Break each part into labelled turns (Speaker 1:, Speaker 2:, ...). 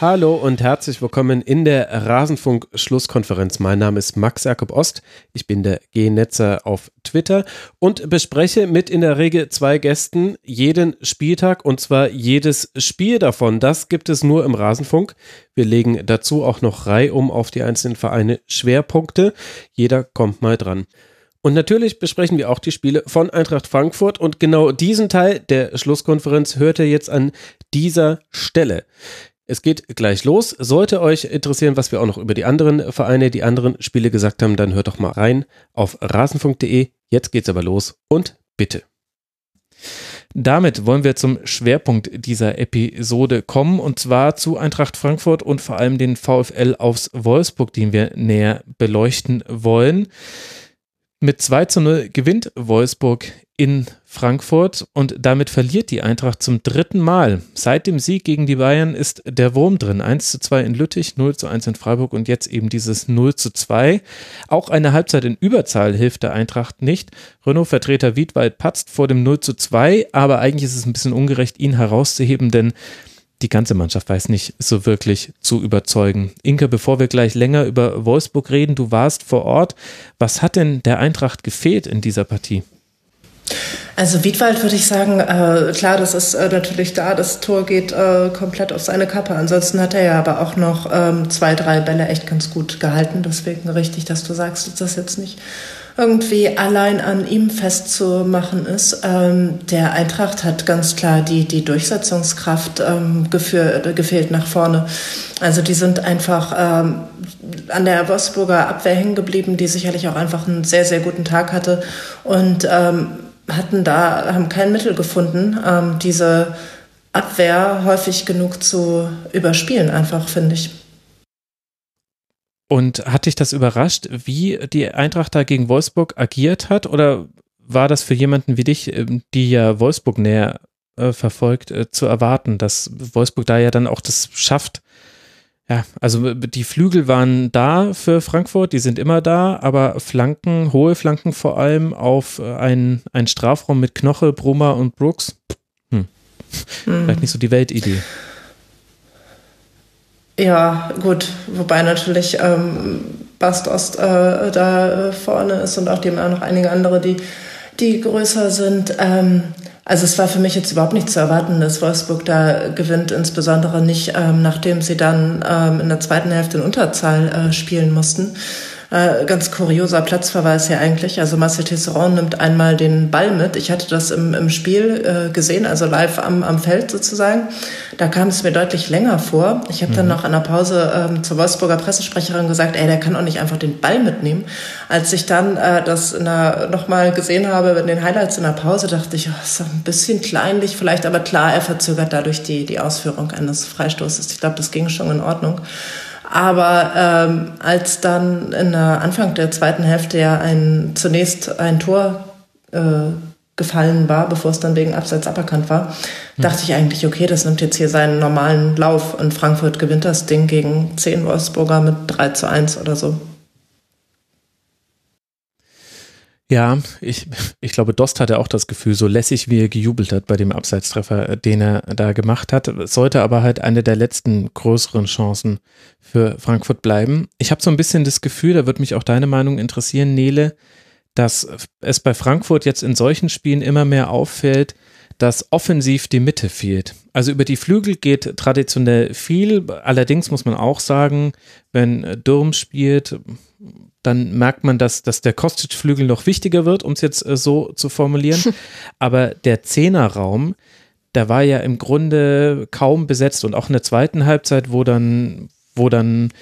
Speaker 1: Hallo und herzlich willkommen in der Rasenfunk-Schlusskonferenz. Mein Name ist Max Jakob Ost. Ich bin der G-Netzer auf Twitter und bespreche mit in der Regel zwei Gästen jeden Spieltag und zwar jedes Spiel davon. Das gibt es nur im Rasenfunk. Wir legen dazu auch noch reihum auf die einzelnen Vereine Schwerpunkte. Jeder kommt mal dran. Und natürlich besprechen wir auch die Spiele von Eintracht Frankfurt und genau diesen Teil der Schlusskonferenz hört ihr jetzt an dieser Stelle. Es geht gleich los. Sollte euch interessieren, was wir auch noch über die anderen Vereine, die anderen Spiele gesagt haben, dann hört doch mal rein auf rasenfunk.de. Jetzt geht's aber los und bitte. Damit wollen wir zum Schwerpunkt dieser Episode kommen und zwar zu Eintracht Frankfurt und vor allem den VfL aus Wolfsburg, den wir näher beleuchten wollen. Mit 2 zu 0 gewinnt Wolfsburg in Frankfurt und damit verliert die Eintracht zum dritten Mal. Seit dem Sieg gegen die Bayern ist der Wurm drin. 1 zu 2 in Lüttich, 0 zu 1 in Freiburg und jetzt eben dieses 0 zu 2. Auch eine Halbzeit in Überzahl hilft der Eintracht nicht. Renault-Vertreter Wiedwald patzt vor dem 0 zu 2, aber eigentlich ist es ein bisschen ungerecht, ihn herauszuheben, denn die ganze Mannschaft weiß nicht so wirklich zu überzeugen. Inke, bevor wir gleich länger über Wolfsburg reden, du warst vor Ort. Was hat denn der Eintracht gefehlt in dieser Partie?
Speaker 2: Also Wiedwald würde ich sagen, äh, klar, das ist äh, natürlich da, das Tor geht äh, komplett auf seine Kappe. Ansonsten hat er ja aber auch noch ähm, zwei, drei Bälle echt ganz gut gehalten. Deswegen richtig, dass du sagst, dass das jetzt nicht irgendwie allein an ihm festzumachen ist. Ähm, der Eintracht hat ganz klar die, die Durchsetzungskraft ähm, geführt, gefehlt nach vorne. Also die sind einfach ähm, an der Wolfsburger Abwehr hängen geblieben, die sicherlich auch einfach einen sehr, sehr guten Tag hatte und ähm, hatten da, haben kein Mittel gefunden, ähm, diese Abwehr häufig genug zu überspielen, einfach, finde ich.
Speaker 1: Und hat dich das überrascht, wie die Eintracht da gegen Wolfsburg agiert hat? Oder war das für jemanden wie dich, ähm, die ja Wolfsburg näher äh, verfolgt, äh, zu erwarten, dass Wolfsburg da ja dann auch das schafft? Ja, also die Flügel waren da für Frankfurt, die sind immer da, aber Flanken, hohe Flanken vor allem auf äh, einen, einen Strafraum mit Knoche, Brummer und Brooks. Hm. Hm. Vielleicht nicht so die Weltidee.
Speaker 2: Ja, gut, wobei natürlich ähm, Bastos äh, da vorne ist und auch auch noch einige andere, die, die größer sind. Ähm, also es war für mich jetzt überhaupt nicht zu erwarten, dass Wolfsburg da gewinnt, insbesondere nicht, ähm, nachdem sie dann ähm, in der zweiten Hälfte in Unterzahl äh, spielen mussten. Äh, ganz kurioser Platzverweis hier eigentlich. Also Marcel Tisserand nimmt einmal den Ball mit. Ich hatte das im, im Spiel äh, gesehen, also live am, am Feld sozusagen. Da kam es mir deutlich länger vor. Ich habe mhm. dann nach einer Pause ähm, zur Wolfsburger Pressesprecherin gesagt, ey, der kann auch nicht einfach den Ball mitnehmen. Als ich dann äh, das nochmal gesehen habe in den Highlights in der Pause, dachte ich, oh, ist ein bisschen kleinlich vielleicht, aber klar, er verzögert dadurch die, die Ausführung eines Freistoßes. Ich glaube, das ging schon in Ordnung. Aber ähm, als dann in der Anfang der zweiten Hälfte ja ein, zunächst ein Tor äh, gefallen war, bevor es dann wegen Abseits aberkannt war, hm. dachte ich eigentlich, okay, das nimmt jetzt hier seinen normalen Lauf und Frankfurt gewinnt das Ding gegen 10 Wolfsburger mit 3 zu 1 oder so.
Speaker 1: Ja, ich, ich glaube, Dost hatte auch das Gefühl, so lässig wie er gejubelt hat bei dem Abseitstreffer, den er da gemacht hat. sollte aber halt eine der letzten größeren Chancen für Frankfurt bleiben. Ich habe so ein bisschen das Gefühl, da wird mich auch deine Meinung interessieren, Nele, dass es bei Frankfurt jetzt in solchen Spielen immer mehr auffällt, dass offensiv die Mitte fehlt. Also über die Flügel geht traditionell viel. Allerdings muss man auch sagen, wenn Dürm spielt, dann merkt man, dass, dass der Kostic-Flügel noch wichtiger wird, um es jetzt äh, so zu formulieren. Aber der Zehnerraum, der war ja im Grunde kaum besetzt und auch in der zweiten Halbzeit, wo dann, wo dann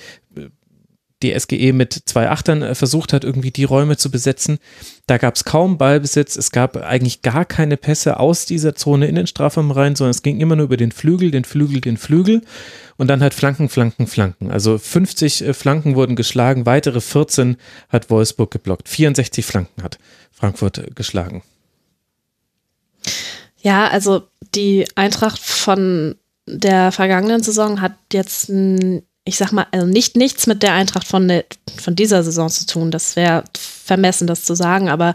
Speaker 1: die SGE mit zwei Achtern äh, versucht hat, irgendwie die Räume zu besetzen. Da gab es kaum Ballbesitz, es gab eigentlich gar keine Pässe aus dieser Zone in den Strafraum rein, sondern es ging immer nur über den Flügel, den Flügel, den Flügel und dann halt Flanken, Flanken, Flanken. Also 50 äh, Flanken wurden geschlagen, weitere 14 hat Wolfsburg geblockt. 64 Flanken hat Frankfurt äh, geschlagen.
Speaker 3: Ja, also die Eintracht von der vergangenen Saison hat jetzt, ich sag mal, also nicht nichts mit der Eintracht von, der, von dieser Saison zu tun. Das wäre vermessen, das zu sagen, aber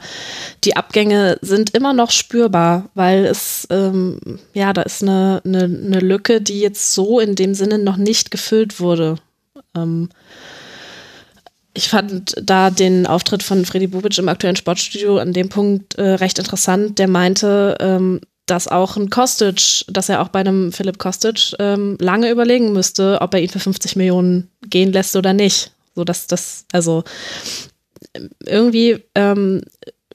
Speaker 3: die Abgänge sind immer noch spürbar, weil es, ähm, ja, da ist eine, eine, eine, Lücke, die jetzt so in dem Sinne noch nicht gefüllt wurde. Ähm, ich fand da den Auftritt von Freddy Bubic im aktuellen Sportstudio an dem Punkt äh, recht interessant. Der meinte, ähm, dass auch ein Kostic, dass er auch bei einem Philipp Kostic ähm, lange überlegen müsste, ob er ihn für 50 Millionen gehen lässt oder nicht. So dass das, also irgendwie ähm,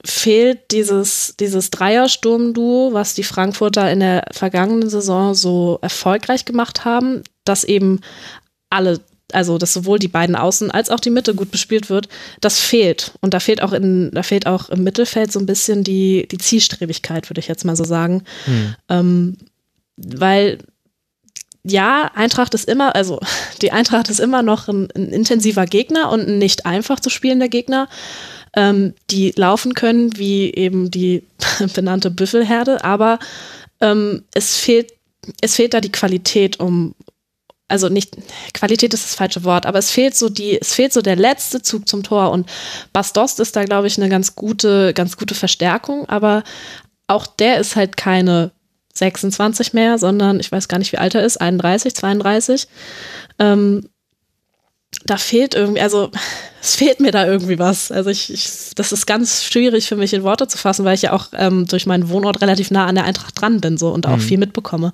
Speaker 3: fehlt dieses, dieses Dreiersturm-Duo, was die Frankfurter in der vergangenen Saison so erfolgreich gemacht haben, dass eben alle also dass sowohl die beiden Außen als auch die Mitte gut bespielt wird, das fehlt. Und da fehlt auch in, da fehlt auch im Mittelfeld so ein bisschen die, die Zielstrebigkeit, würde ich jetzt mal so sagen. Hm. Ähm, weil ja, Eintracht ist immer, also die Eintracht ist immer noch ein, ein intensiver Gegner und ein nicht einfach zu spielender Gegner, ähm, die laufen können, wie eben die benannte Büffelherde, aber ähm, es fehlt es fehlt da die Qualität, um, also nicht, Qualität ist das falsche Wort, aber es fehlt so die, es fehlt so der letzte Zug zum Tor und Bastost ist da, glaube ich, eine ganz gute, ganz gute Verstärkung, aber auch der ist halt keine 26 mehr, sondern ich weiß gar nicht, wie alt er ist, 31, 32. Ähm, da fehlt irgendwie, also es fehlt mir da irgendwie was. Also ich, ich, das ist ganz schwierig für mich in Worte zu fassen, weil ich ja auch ähm, durch meinen Wohnort relativ nah an der Eintracht dran bin so und auch mhm. viel mitbekomme.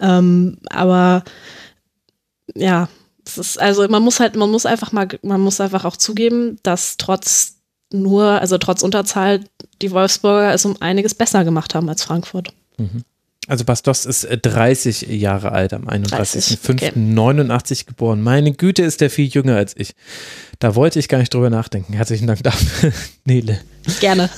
Speaker 3: Ähm, aber ja, es ist, also man muss halt, man muss einfach mal, man muss einfach auch zugeben, dass trotz nur, also trotz Unterzahl, die Wolfsburger es um einiges besser gemacht haben als Frankfurt.
Speaker 1: Mhm. Also Bastos ist 30 äh, Jahre alt, am 31.05.89 okay. geboren. Meine Güte, ist der viel jünger als ich. Da wollte ich gar nicht drüber nachdenken. Herzlichen Dank dafür, Nele.
Speaker 3: Gerne.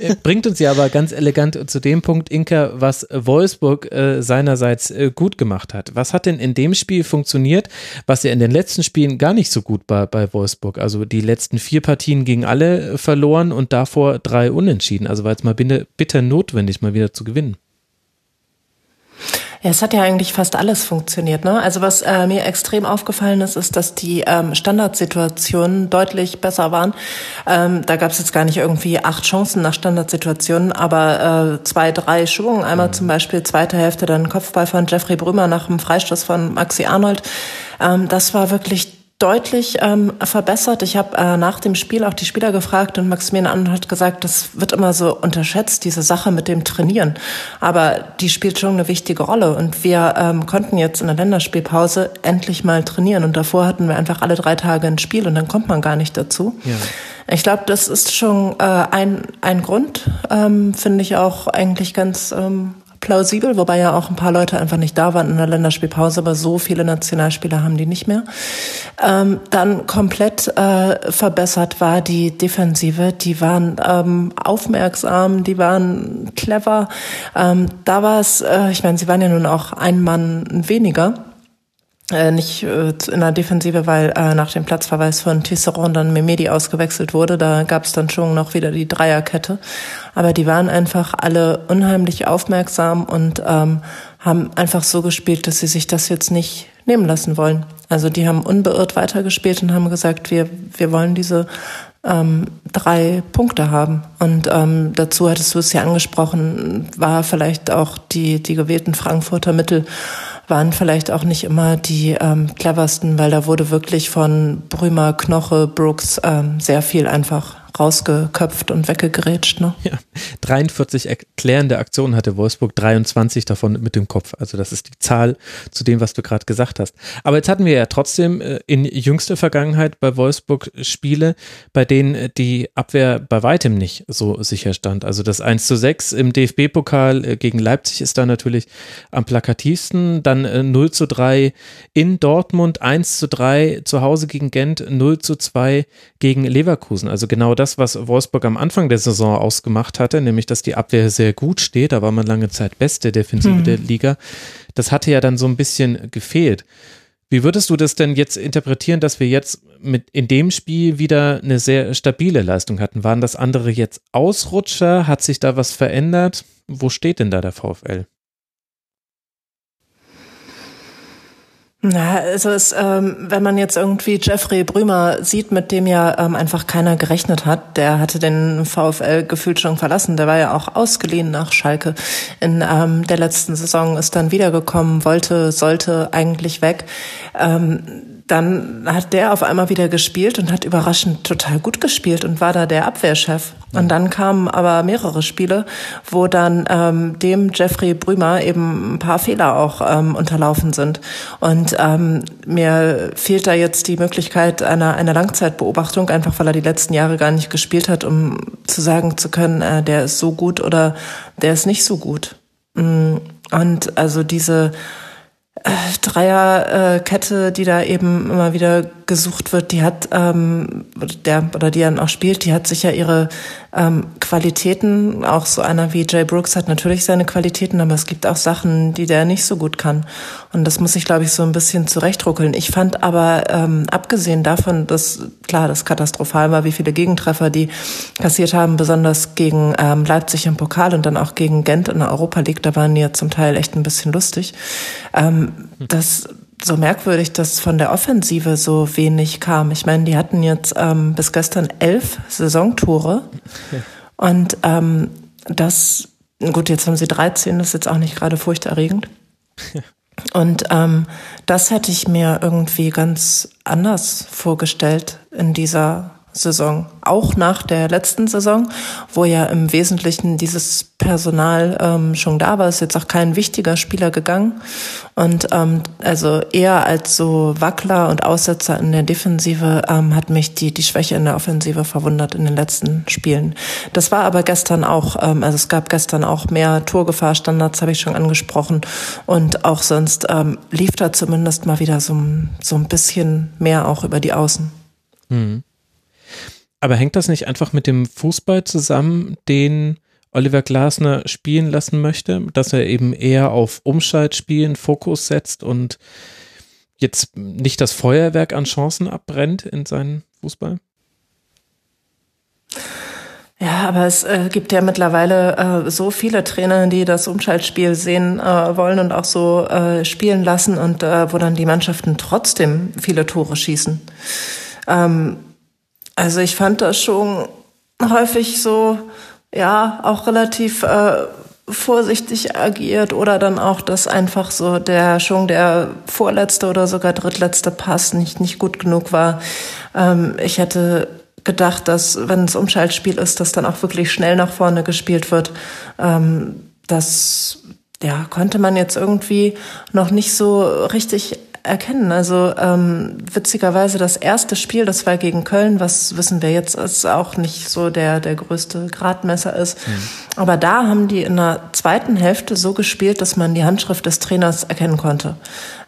Speaker 1: Äh, bringt uns ja aber ganz elegant zu dem Punkt, Inka, was Wolfsburg äh, seinerseits äh, gut gemacht hat. Was hat denn in dem Spiel funktioniert, was ja in den letzten Spielen gar nicht so gut war bei Wolfsburg? Also die letzten vier Partien gingen alle verloren und davor drei unentschieden. Also war es mal bitter notwendig, mal wieder zu gewinnen.
Speaker 2: Ja, es hat ja eigentlich fast alles funktioniert. Ne? Also was äh, mir extrem aufgefallen ist, ist, dass die ähm, Standardsituationen deutlich besser waren. Ähm, da gab es jetzt gar nicht irgendwie acht Chancen nach Standardsituationen, aber äh, zwei, drei Schwungen. Einmal mhm. zum Beispiel zweite Hälfte dann Kopfball von Jeffrey Brümer nach dem Freistoß von Maxi Arnold. Ähm, das war wirklich deutlich ähm, verbessert. Ich habe äh, nach dem Spiel auch die Spieler gefragt und Maximilian Arnold hat gesagt, das wird immer so unterschätzt, diese Sache mit dem Trainieren. Aber die spielt schon eine wichtige Rolle und wir ähm, konnten jetzt in der Länderspielpause endlich mal trainieren und davor hatten wir einfach alle drei Tage ein Spiel und dann kommt man gar nicht dazu. Ja. Ich glaube, das ist schon äh, ein, ein Grund, ähm, finde ich auch eigentlich ganz ähm, plausibel, wobei ja auch ein paar Leute einfach nicht da waren in der Länderspielpause, aber so viele Nationalspieler haben die nicht mehr. Ähm, dann komplett äh, verbessert war die Defensive. Die waren ähm, aufmerksam, die waren clever. Ähm, da war es, äh, ich meine, sie waren ja nun auch ein Mann weniger. Äh, nicht äh, in der Defensive, weil äh, nach dem Platzverweis von Tisserand dann Memedi ausgewechselt wurde. Da gab es dann schon noch wieder die Dreierkette. Aber die waren einfach alle unheimlich aufmerksam und ähm, haben einfach so gespielt, dass sie sich das jetzt nicht nehmen lassen wollen. Also die haben unbeirrt weitergespielt und haben gesagt, wir, wir wollen diese ähm, drei Punkte haben. Und ähm, dazu hattest du es ja angesprochen, war vielleicht auch die, die gewählten Frankfurter Mittel waren vielleicht auch nicht immer die ähm, cleversten, weil da wurde wirklich von Brümer, Knoche, Brooks ähm, sehr viel einfach rausgeköpft und weggegrätscht. Ne?
Speaker 1: Ja, 43 erklärende Aktionen hatte Wolfsburg, 23 davon mit dem Kopf. Also das ist die Zahl zu dem, was du gerade gesagt hast. Aber jetzt hatten wir ja trotzdem äh, in jüngster Vergangenheit bei Wolfsburg Spiele, bei denen äh, die Abwehr bei weitem nicht so sicher stand. Also das 1 zu 6 im DFB-Pokal äh, gegen Leipzig ist da natürlich am plakativsten. Dann 0 zu 3 in Dortmund, 1 zu 3 zu Hause gegen Gent, 0 zu 2 gegen Leverkusen. Also genau das das, was Wolfsburg am Anfang der Saison ausgemacht hatte, nämlich dass die Abwehr sehr gut steht, da war man lange Zeit beste Defensive mhm. der Liga. Das hatte ja dann so ein bisschen gefehlt. Wie würdest du das denn jetzt interpretieren, dass wir jetzt mit in dem Spiel wieder eine sehr stabile Leistung hatten? Waren das andere jetzt Ausrutscher? Hat sich da was verändert? Wo steht denn da der VfL?
Speaker 2: Na, also es, ähm, wenn man jetzt irgendwie Jeffrey Brümer sieht, mit dem ja ähm, einfach keiner gerechnet hat, der hatte den VfL gefühlt schon verlassen, der war ja auch ausgeliehen nach Schalke in ähm, der letzten Saison, ist dann wiedergekommen, wollte, sollte eigentlich weg. Ähm, dann hat der auf einmal wieder gespielt und hat überraschend total gut gespielt und war da der Abwehrchef. Und dann kamen aber mehrere Spiele, wo dann ähm, dem Jeffrey Brümer eben ein paar Fehler auch ähm, unterlaufen sind. Und ähm, mir fehlt da jetzt die Möglichkeit einer, einer Langzeitbeobachtung, einfach weil er die letzten Jahre gar nicht gespielt hat, um zu sagen zu können, äh, der ist so gut oder der ist nicht so gut. Mm, und also diese Dreierkette, die da eben immer wieder gesucht wird, die hat ähm, der oder die dann auch spielt, die hat sicher ihre ähm, Qualitäten. Auch so einer wie Jay Brooks hat natürlich seine Qualitäten, aber es gibt auch Sachen, die der nicht so gut kann. Und das muss ich, glaube ich, so ein bisschen zurechtruckeln. Ich fand aber ähm, abgesehen davon, dass klar, das katastrophal war, wie viele Gegentreffer die kassiert haben, besonders gegen ähm, Leipzig im Pokal und dann auch gegen Gent in der Europa League, da waren die ja zum Teil echt ein bisschen lustig. Ähm, das so merkwürdig, dass von der Offensive so wenig kam. Ich meine, die hatten jetzt ähm, bis gestern elf Saisontore ja. und ähm, das, gut, jetzt haben sie 13, das ist jetzt auch nicht gerade furchterregend. Ja. Und ähm, das hätte ich mir irgendwie ganz anders vorgestellt in dieser Saison, auch nach der letzten Saison, wo ja im Wesentlichen dieses Personal ähm, schon da war, ist jetzt auch kein wichtiger Spieler gegangen. Und ähm, also eher als so Wackler und Aussetzer in der Defensive ähm, hat mich die, die Schwäche in der Offensive verwundert in den letzten Spielen. Das war aber gestern auch, ähm, also es gab gestern auch mehr Torgefahrstandards, habe ich schon angesprochen. Und auch sonst ähm, lief da zumindest mal wieder so, so ein bisschen mehr auch über die Außen. Mhm.
Speaker 1: Aber hängt das nicht einfach mit dem Fußball zusammen, den Oliver Glasner spielen lassen möchte, dass er eben eher auf Umschaltspielen Fokus setzt und jetzt nicht das Feuerwerk an Chancen abbrennt in seinen Fußball?
Speaker 2: Ja, aber es äh, gibt ja mittlerweile äh, so viele Trainer, die das Umschaltspiel sehen äh, wollen und auch so äh, spielen lassen und äh, wo dann die Mannschaften trotzdem viele Tore schießen. Ähm, also ich fand das schon häufig so, ja, auch relativ äh, vorsichtig agiert oder dann auch, dass einfach so der schon der vorletzte oder sogar drittletzte Pass nicht, nicht gut genug war. Ähm, ich hätte gedacht, dass wenn es Umschaltspiel ist, dass dann auch wirklich schnell nach vorne gespielt wird. Ähm, das ja, konnte man jetzt irgendwie noch nicht so richtig erkennen. Also ähm, witzigerweise das erste Spiel, das war gegen Köln, was wissen wir jetzt, ist auch nicht so der der größte Gradmesser ist. Mhm. Aber da haben die in der zweiten Hälfte so gespielt, dass man die Handschrift des Trainers erkennen konnte.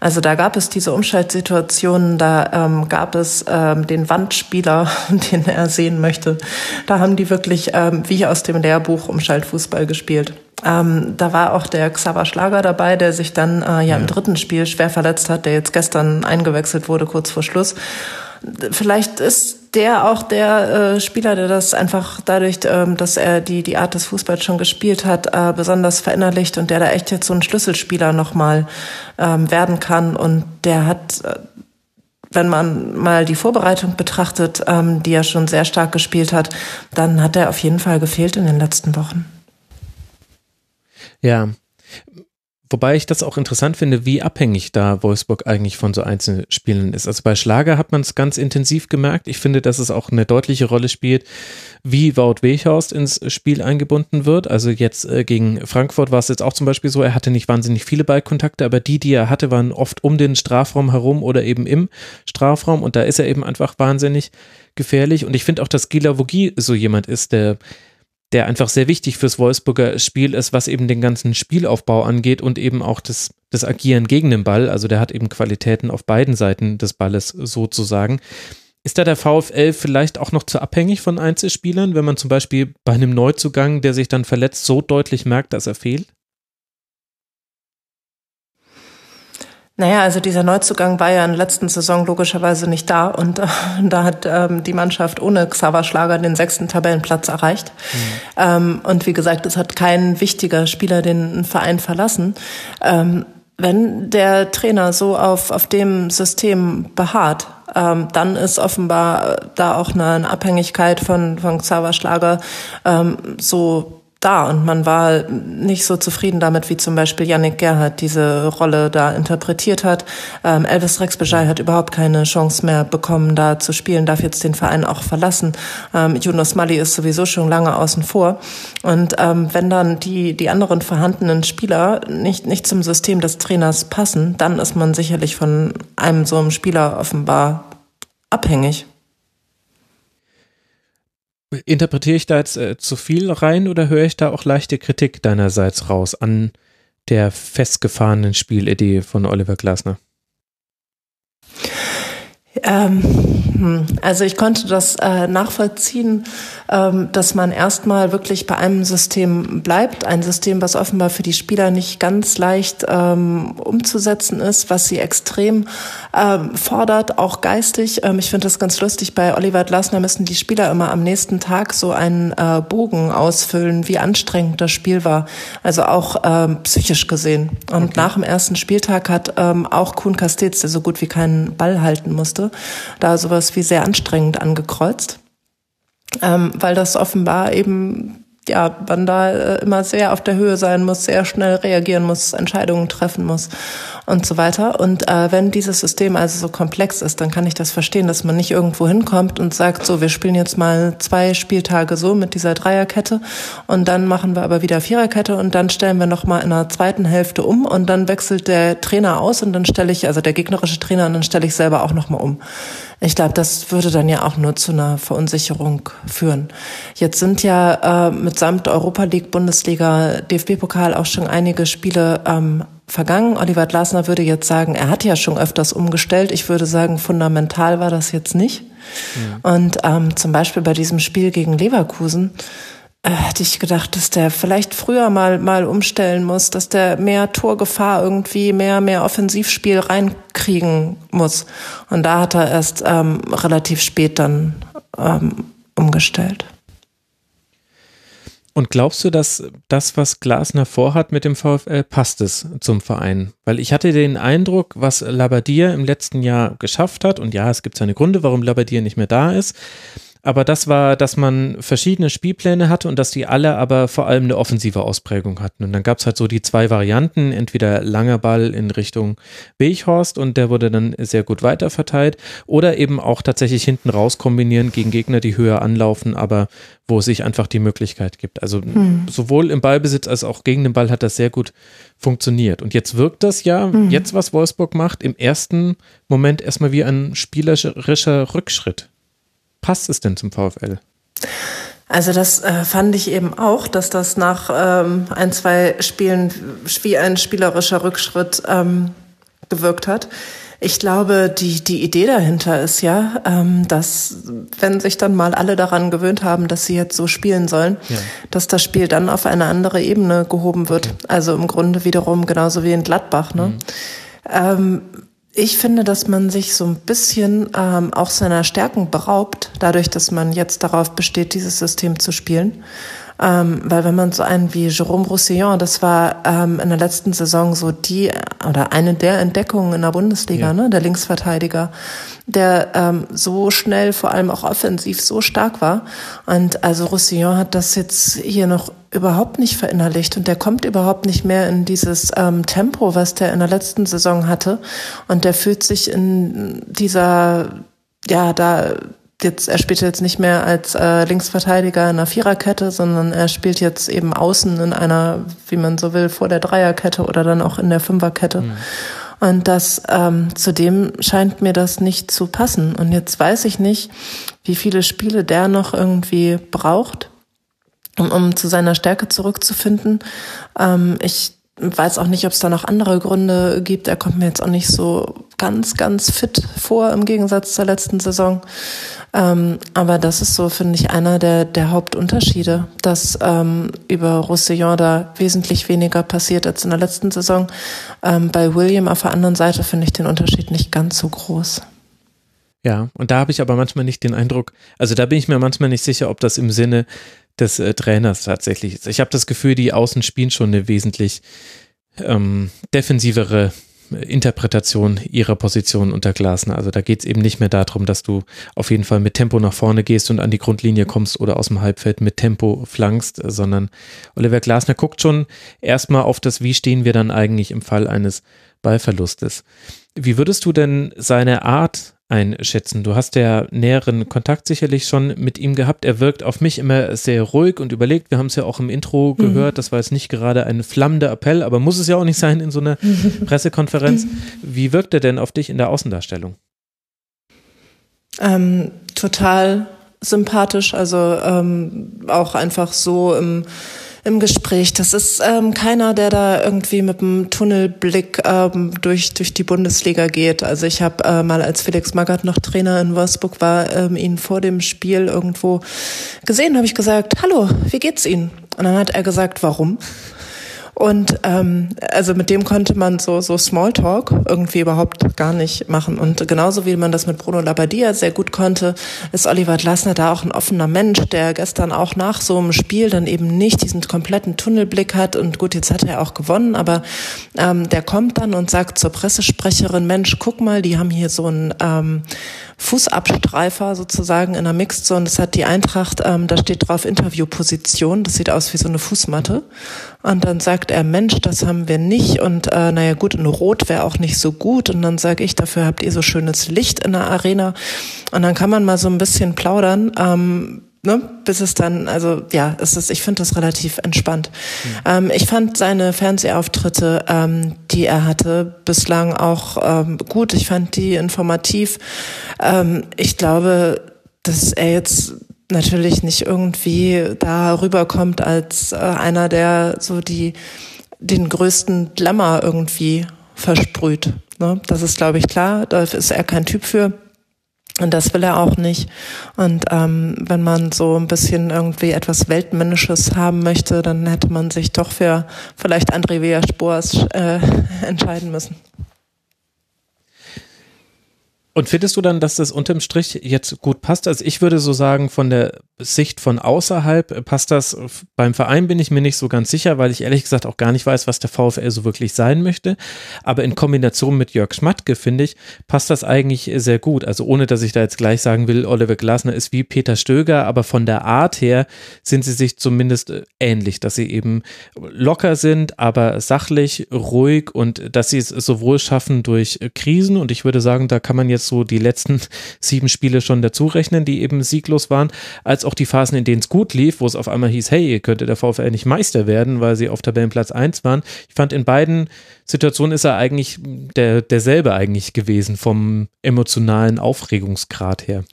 Speaker 2: Also da gab es diese Umschaltsituationen, da ähm, gab es ähm, den Wandspieler, den er sehen möchte. Da haben die wirklich ähm, wie aus dem Lehrbuch Umschaltfußball gespielt. Ähm, da war auch der Xaver Schlager dabei, der sich dann äh, ja, ja, im dritten Spiel schwer verletzt hat, der jetzt gestern eingewechselt wurde, kurz vor Schluss. Vielleicht ist der auch der äh, Spieler, der das einfach dadurch, ähm, dass er die, die Art des Fußballs schon gespielt hat, äh, besonders verinnerlicht und der da echt jetzt so ein Schlüsselspieler nochmal ähm, werden kann. Und der hat, äh, wenn man mal die Vorbereitung betrachtet, ähm, die er schon sehr stark gespielt hat, dann hat er auf jeden Fall gefehlt in den letzten Wochen.
Speaker 1: Ja. Wobei ich das auch interessant finde, wie abhängig da Wolfsburg eigentlich von so einzelnen Spielen ist. Also bei Schlager hat man es ganz intensiv gemerkt. Ich finde, dass es auch eine deutliche Rolle spielt, wie Wout Weghorst ins Spiel eingebunden wird. Also jetzt äh, gegen Frankfurt war es jetzt auch zum Beispiel so, er hatte nicht wahnsinnig viele Ballkontakte, aber die, die er hatte, waren oft um den Strafraum herum oder eben im Strafraum und da ist er eben einfach wahnsinnig gefährlich. Und ich finde auch, dass Gila Vogie so jemand ist, der der einfach sehr wichtig fürs Wolfsburger Spiel ist, was eben den ganzen Spielaufbau angeht und eben auch das, das Agieren gegen den Ball. Also der hat eben Qualitäten auf beiden Seiten des Balles sozusagen. Ist da der VfL vielleicht auch noch zu abhängig von Einzelspielern, wenn man zum Beispiel bei einem Neuzugang, der sich dann verletzt, so deutlich merkt, dass er fehlt?
Speaker 2: Naja, also dieser Neuzugang war ja in der letzten Saison logischerweise nicht da und äh, da hat ähm, die Mannschaft ohne Xaver Schlager den sechsten Tabellenplatz erreicht. Mhm. Ähm, und wie gesagt, es hat kein wichtiger Spieler den Verein verlassen. Ähm, wenn der Trainer so auf, auf dem System beharrt, ähm, dann ist offenbar da auch eine, eine Abhängigkeit von, von Xaver Schlager ähm, so da und man war nicht so zufrieden damit, wie zum Beispiel Yannick Gerhardt diese Rolle da interpretiert hat. Ähm, Elvis Rex Bejai hat überhaupt keine Chance mehr bekommen, da zu spielen, darf jetzt den Verein auch verlassen. Ähm, Jonas Mali ist sowieso schon lange außen vor. Und ähm, wenn dann die, die anderen vorhandenen Spieler nicht, nicht zum System des Trainers passen, dann ist man sicherlich von einem so einem Spieler offenbar abhängig.
Speaker 1: Interpretiere ich da jetzt äh, zu viel rein oder höre ich da auch leichte Kritik deinerseits raus an der festgefahrenen Spielidee von Oliver Glasner?
Speaker 2: Ähm, hm, also ich konnte das äh, nachvollziehen, ähm, dass man erstmal wirklich bei einem System bleibt, ein System, was offenbar für die Spieler nicht ganz leicht ähm, umzusetzen ist, was sie extrem ähm, fordert, auch geistig. Ähm, ich finde das ganz lustig. Bei Oliver Glasner müssen die Spieler immer am nächsten Tag so einen äh, Bogen ausfüllen, wie anstrengend das Spiel war. Also auch ähm, psychisch gesehen. Und okay. nach dem ersten Spieltag hat ähm, auch Kuhn Castells, der so gut wie keinen Ball halten musste, da sowas wie sehr anstrengend angekreuzt. Ähm, weil das offenbar eben ja, man da äh, immer sehr auf der Höhe sein muss, sehr schnell reagieren muss, Entscheidungen treffen muss und so weiter. Und äh, wenn dieses System also so komplex ist, dann kann ich das verstehen, dass man nicht irgendwo hinkommt und sagt, so, wir spielen jetzt mal zwei Spieltage so mit dieser Dreierkette und dann machen wir aber wieder Viererkette und dann stellen wir nochmal in der zweiten Hälfte um und dann wechselt der Trainer aus und dann stelle ich, also der gegnerische Trainer, und dann stelle ich selber auch nochmal um. Ich glaube, das würde dann ja auch nur zu einer Verunsicherung führen. Jetzt sind ja äh, mitsamt Europa League, Bundesliga, DFB-Pokal auch schon einige Spiele ähm, vergangen. Oliver Glasner würde jetzt sagen, er hat ja schon öfters umgestellt. Ich würde sagen, fundamental war das jetzt nicht. Ja. Und ähm, zum Beispiel bei diesem Spiel gegen Leverkusen äh, hätte ich gedacht, dass der vielleicht früher mal mal umstellen muss, dass der mehr Torgefahr irgendwie mehr mehr Offensivspiel reinkriegen muss. Und da hat er erst ähm, relativ spät dann ähm, umgestellt.
Speaker 1: Und glaubst du, dass das, was Glasner vorhat mit dem VfL, passt es zum Verein? Weil ich hatte den Eindruck, was Labadier im letzten Jahr geschafft hat, und ja, es gibt seine Gründe, warum Labadier nicht mehr da ist, aber das war, dass man verschiedene Spielpläne hatte und dass die alle aber vor allem eine offensive Ausprägung hatten. Und dann gab es halt so die zwei Varianten, entweder langer Ball in Richtung Weichhorst und der wurde dann sehr gut weiterverteilt oder eben auch tatsächlich hinten raus kombinieren gegen Gegner, die höher anlaufen, aber wo es sich einfach die Möglichkeit gibt. Also hm. sowohl im Ballbesitz als auch gegen den Ball hat das sehr gut funktioniert. Und jetzt wirkt das ja, hm. jetzt was Wolfsburg macht, im ersten Moment erstmal wie ein spielerischer Rückschritt passt es denn zum VfL?
Speaker 2: Also das äh, fand ich eben auch, dass das nach ähm, ein, zwei Spielen wie ein spielerischer Rückschritt ähm, gewirkt hat. Ich glaube, die, die Idee dahinter ist ja, ähm, dass wenn sich dann mal alle daran gewöhnt haben, dass sie jetzt so spielen sollen, ja. dass das Spiel dann auf eine andere Ebene gehoben wird. Okay. Also im Grunde wiederum genauso wie in Gladbach. Ne? Mhm. Ähm, ich finde, dass man sich so ein bisschen ähm, auch seiner Stärken beraubt, dadurch, dass man jetzt darauf besteht, dieses System zu spielen. Ähm, weil wenn man so einen wie Jérôme Roussillon, das war ähm, in der letzten Saison so die oder eine der Entdeckungen in der Bundesliga, ja. ne, der Linksverteidiger, der ähm, so schnell, vor allem auch offensiv, so stark war. Und also Roussillon hat das jetzt hier noch überhaupt nicht verinnerlicht und der kommt überhaupt nicht mehr in dieses ähm, Tempo, was der in der letzten Saison hatte. Und der fühlt sich in dieser, ja, da jetzt, er spielt jetzt nicht mehr als äh, Linksverteidiger in einer Viererkette, sondern er spielt jetzt eben außen in einer, wie man so will, vor der Dreierkette oder dann auch in der Fünferkette. Mhm. Und das ähm, zudem scheint mir das nicht zu passen. Und jetzt weiß ich nicht, wie viele Spiele der noch irgendwie braucht, um, um zu seiner Stärke zurückzufinden. Ähm, ich weiß auch nicht, ob es da noch andere Gründe gibt. Er kommt mir jetzt auch nicht so ganz, ganz fit vor im Gegensatz zur letzten Saison. Ähm, aber das ist so, finde ich, einer der, der Hauptunterschiede, dass ähm, über Roussillon da wesentlich weniger passiert als in der letzten Saison. Ähm, bei William auf der anderen Seite finde ich den Unterschied nicht ganz so groß.
Speaker 1: Ja, und da habe ich aber manchmal nicht den Eindruck, also da bin ich mir manchmal nicht sicher, ob das im Sinne des äh, Trainers tatsächlich ist. Ich habe das Gefühl, die Außen spielen schon eine wesentlich ähm, defensivere Interpretation ihrer Position unter Glasner. Also da geht es eben nicht mehr darum, dass du auf jeden Fall mit Tempo nach vorne gehst und an die Grundlinie kommst oder aus dem Halbfeld mit Tempo flankst, sondern Oliver Glasner guckt schon erstmal auf das, wie stehen wir dann eigentlich im Fall eines Ballverlustes. Wie würdest du denn seine Art einschätzen? Du hast ja näheren Kontakt sicherlich schon mit ihm gehabt. Er wirkt auf mich immer sehr ruhig und überlegt. Wir haben es ja auch im Intro mhm. gehört. Das war jetzt nicht gerade ein flammender Appell, aber muss es ja auch nicht sein in so einer Pressekonferenz. Wie wirkt er denn auf dich in der Außendarstellung?
Speaker 2: Ähm, total sympathisch, also ähm, auch einfach so im im Gespräch. Das ist ähm, keiner, der da irgendwie mit einem Tunnelblick ähm, durch, durch die Bundesliga geht. Also ich habe äh, mal, als Felix Magath noch Trainer in Wolfsburg war, ähm, ihn vor dem Spiel irgendwo gesehen, habe ich gesagt, hallo, wie geht's Ihnen? Und dann hat er gesagt, warum? Und ähm, also mit dem konnte man so, so Smalltalk irgendwie überhaupt gar nicht machen. Und genauso wie man das mit Bruno Labbadia sehr gut konnte, ist Oliver Glasner da auch ein offener Mensch, der gestern auch nach so einem Spiel dann eben nicht diesen kompletten Tunnelblick hat. Und gut, jetzt hat er auch gewonnen, aber ähm, der kommt dann und sagt zur Pressesprecherin, Mensch, guck mal, die haben hier so ein ähm, Fußabstreifer sozusagen in der Mixzone. Das hat die Eintracht, ähm, da steht drauf Interviewposition. Das sieht aus wie so eine Fußmatte. Und dann sagt er, Mensch, das haben wir nicht. Und äh, naja gut, in Rot wäre auch nicht so gut. Und dann sage ich, dafür habt ihr so schönes Licht in der Arena. Und dann kann man mal so ein bisschen plaudern. Ähm, ne, bis es dann, also ja, es ist, ich finde das relativ entspannt. Mhm. Ähm, ich fand seine Fernsehauftritte, ähm, die er hatte, bislang auch ähm, gut. Ich fand die informativ. Ähm, ich glaube, dass er jetzt natürlich nicht irgendwie da rüberkommt als äh, einer, der so die den größten Glamour irgendwie versprüht. Ne? Das ist, glaube ich, klar. Da ist er kein Typ für. Und das will er auch nicht. Und ähm, wenn man so ein bisschen irgendwie etwas Weltmännisches haben möchte, dann hätte man sich doch für vielleicht André Villas-Boas äh, entscheiden müssen.
Speaker 1: Und findest du dann, dass das unterm Strich jetzt gut passt? Also ich würde so sagen, von der Sicht von außerhalb passt das. Beim Verein bin ich mir nicht so ganz sicher, weil ich ehrlich gesagt auch gar nicht weiß, was der VfL so wirklich sein möchte. Aber in Kombination mit Jörg Schmatke, finde ich, passt das eigentlich sehr gut. Also ohne, dass ich da jetzt gleich sagen will, Oliver Glasner ist wie Peter Stöger, aber von der Art her sind sie sich zumindest ähnlich, dass sie eben locker sind, aber sachlich, ruhig und dass sie es sowohl schaffen durch Krisen und ich würde sagen, da kann man jetzt so die letzten sieben Spiele schon dazu rechnen, die eben sieglos waren, als auch die Phasen, in denen es gut lief, wo es auf einmal hieß, hey, könnte der VfL nicht Meister werden, weil sie auf Tabellenplatz 1 waren. Ich fand, in beiden Situationen ist er eigentlich der, derselbe eigentlich gewesen vom emotionalen Aufregungsgrad her.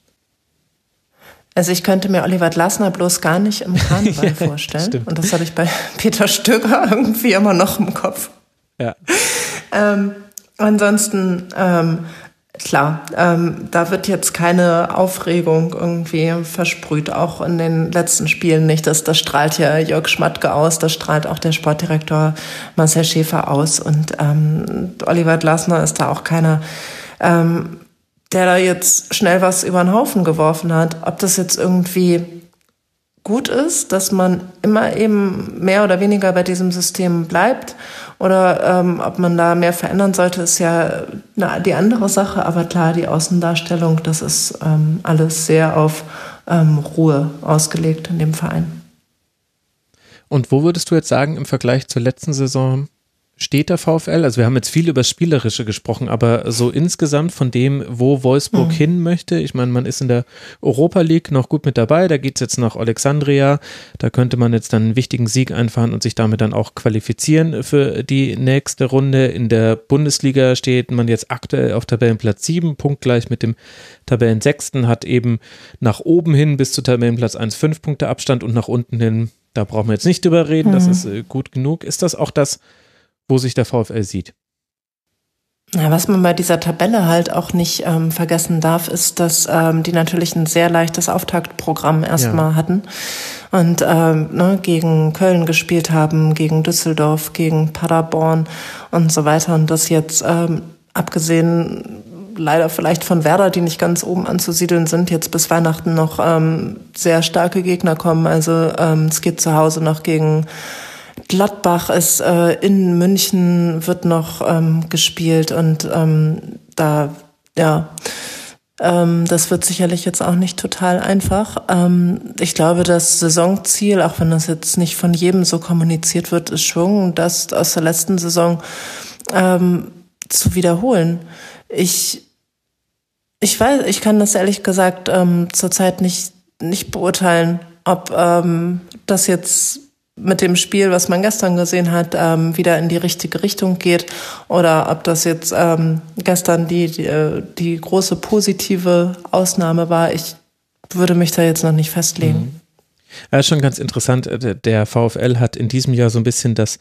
Speaker 2: Also ich könnte mir Oliver Glasner bloß gar nicht im Karneval ja, vorstellen. Stimmt. Und das habe ich bei Peter Stöger irgendwie immer noch im Kopf.
Speaker 1: Ja.
Speaker 2: ähm, ansonsten ähm, Klar, ähm, da wird jetzt keine Aufregung irgendwie versprüht, auch in den letzten Spielen nicht. Das, das strahlt ja Jörg Schmatke aus, das strahlt auch der Sportdirektor Marcel Schäfer aus. Und ähm, Oliver Glasner ist da auch keiner, ähm, der da jetzt schnell was über den Haufen geworfen hat. Ob das jetzt irgendwie gut ist, dass man immer eben mehr oder weniger bei diesem System bleibt oder ähm, ob man da mehr verändern sollte, ist ja eine, die andere Sache. Aber klar, die Außendarstellung, das ist ähm, alles sehr auf ähm, Ruhe ausgelegt in dem Verein.
Speaker 1: Und wo würdest du jetzt sagen, im Vergleich zur letzten Saison, steht der VfL? Also wir haben jetzt viel über das Spielerische gesprochen, aber so insgesamt von dem, wo Wolfsburg mhm. hin möchte. Ich meine, man ist in der Europa League noch gut mit dabei. Da geht es jetzt nach Alexandria. Da könnte man jetzt dann einen wichtigen Sieg einfahren und sich damit dann auch qualifizieren für die nächste Runde. In der Bundesliga steht man jetzt aktuell auf Tabellenplatz 7, punktgleich mit dem Tabellensechsten, hat eben nach oben hin bis zu Tabellenplatz 1 5 Punkte Abstand und nach unten hin, da brauchen wir jetzt nicht drüber reden. Mhm. Das ist äh, gut genug. Ist das auch das wo sich der VfL sieht.
Speaker 2: Ja, was man bei dieser Tabelle halt auch nicht ähm, vergessen darf, ist, dass ähm, die natürlich ein sehr leichtes Auftaktprogramm erstmal ja. hatten und ähm, ne, gegen Köln gespielt haben, gegen Düsseldorf, gegen Paderborn und so weiter. Und das jetzt ähm, abgesehen leider vielleicht von Werder, die nicht ganz oben anzusiedeln sind, jetzt bis Weihnachten noch ähm, sehr starke Gegner kommen. Also ähm, es geht zu Hause noch gegen Gladbach ist äh, in München wird noch ähm, gespielt und ähm, da ja ähm, das wird sicherlich jetzt auch nicht total einfach. Ähm, ich glaube, das Saisonziel, auch wenn das jetzt nicht von jedem so kommuniziert wird, ist Schwung, das aus der letzten Saison ähm, zu wiederholen. Ich ich weiß, ich kann das ehrlich gesagt ähm, zurzeit nicht nicht beurteilen, ob ähm, das jetzt mit dem Spiel, was man gestern gesehen hat, ähm, wieder in die richtige Richtung geht oder ob das jetzt ähm, gestern die, die, äh, die große positive Ausnahme war. Ich würde mich da jetzt noch nicht festlegen. Mhm.
Speaker 1: Ja, ist schon ganz interessant. Äh, der VfL hat in diesem Jahr so ein bisschen das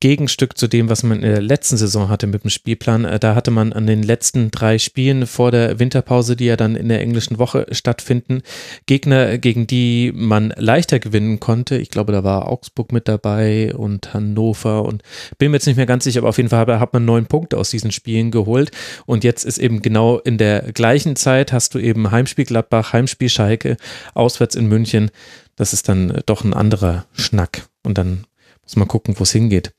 Speaker 1: Gegenstück zu dem, was man in der letzten Saison hatte mit dem Spielplan. Äh, da hatte man an den letzten drei Spielen vor der Winterpause, die ja dann in der englischen Woche stattfinden, Gegner, gegen die man leichter gewinnen konnte. Ich glaube, da war Augsburg mit dabei und Hannover und bin mir jetzt nicht mehr ganz sicher, aber auf jeden Fall hat man neun Punkte aus diesen Spielen geholt. Und jetzt ist eben genau in der gleichen Zeit hast du eben Heimspiel Gladbach, Heimspiel Schalke, auswärts in München. Das ist dann doch ein anderer Schnack. Und dann muss man gucken, wo es hingeht.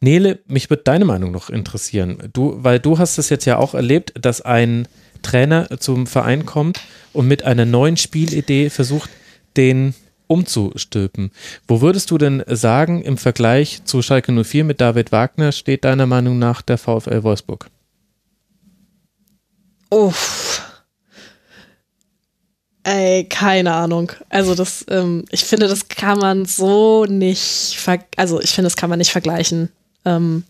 Speaker 1: Nele, mich würde deine Meinung noch interessieren. Du, weil du hast es jetzt ja auch erlebt, dass ein Trainer zum Verein kommt und mit einer neuen Spielidee versucht, den umzustülpen. Wo würdest du denn sagen, im Vergleich zu Schalke 04 mit David Wagner steht deiner Meinung nach der VfL Wolfsburg?
Speaker 3: Uff. Ey, keine Ahnung. Also das, ähm, ich finde, das kann man so nicht, also ich finde, das kann man nicht vergleichen. Ähm,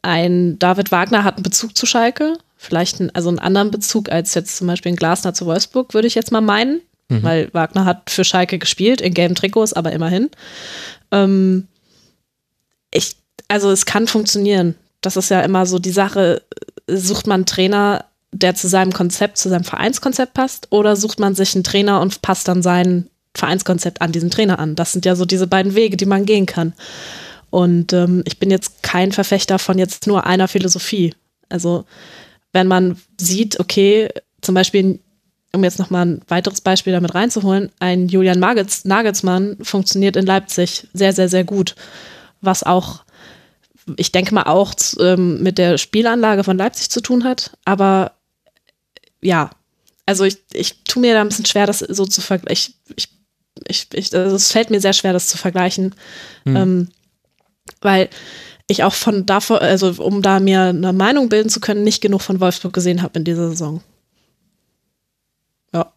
Speaker 3: ein David Wagner hat einen Bezug zu Schalke, vielleicht einen, also einen anderen Bezug als jetzt zum Beispiel ein Glasner zu Wolfsburg, würde ich jetzt mal meinen, mhm. weil Wagner hat für Schalke gespielt, in gelben Trikots, aber immerhin. Ähm, ich, also es kann funktionieren. Das ist ja immer so die Sache, sucht man Trainer, der zu seinem Konzept, zu seinem Vereinskonzept passt, oder sucht man sich einen Trainer und passt dann sein Vereinskonzept an diesen Trainer an? Das sind ja so diese beiden Wege, die man gehen kann. Und ähm, ich bin jetzt kein Verfechter von jetzt nur einer Philosophie. Also wenn man sieht, okay, zum Beispiel, um jetzt nochmal ein weiteres Beispiel damit reinzuholen, ein Julian Nagels, Nagelsmann funktioniert in Leipzig sehr, sehr, sehr gut. Was auch, ich denke mal, auch ähm, mit der Spielanlage von Leipzig zu tun hat. Aber ja, also ich, ich tue mir da ein bisschen schwer, das so zu vergleichen. Ich, ich, ich, also es fällt mir sehr schwer, das zu vergleichen. Hm. Ähm, weil ich auch von davor, also um da mir eine Meinung bilden zu können, nicht genug von Wolfsburg gesehen habe in dieser Saison. Ja.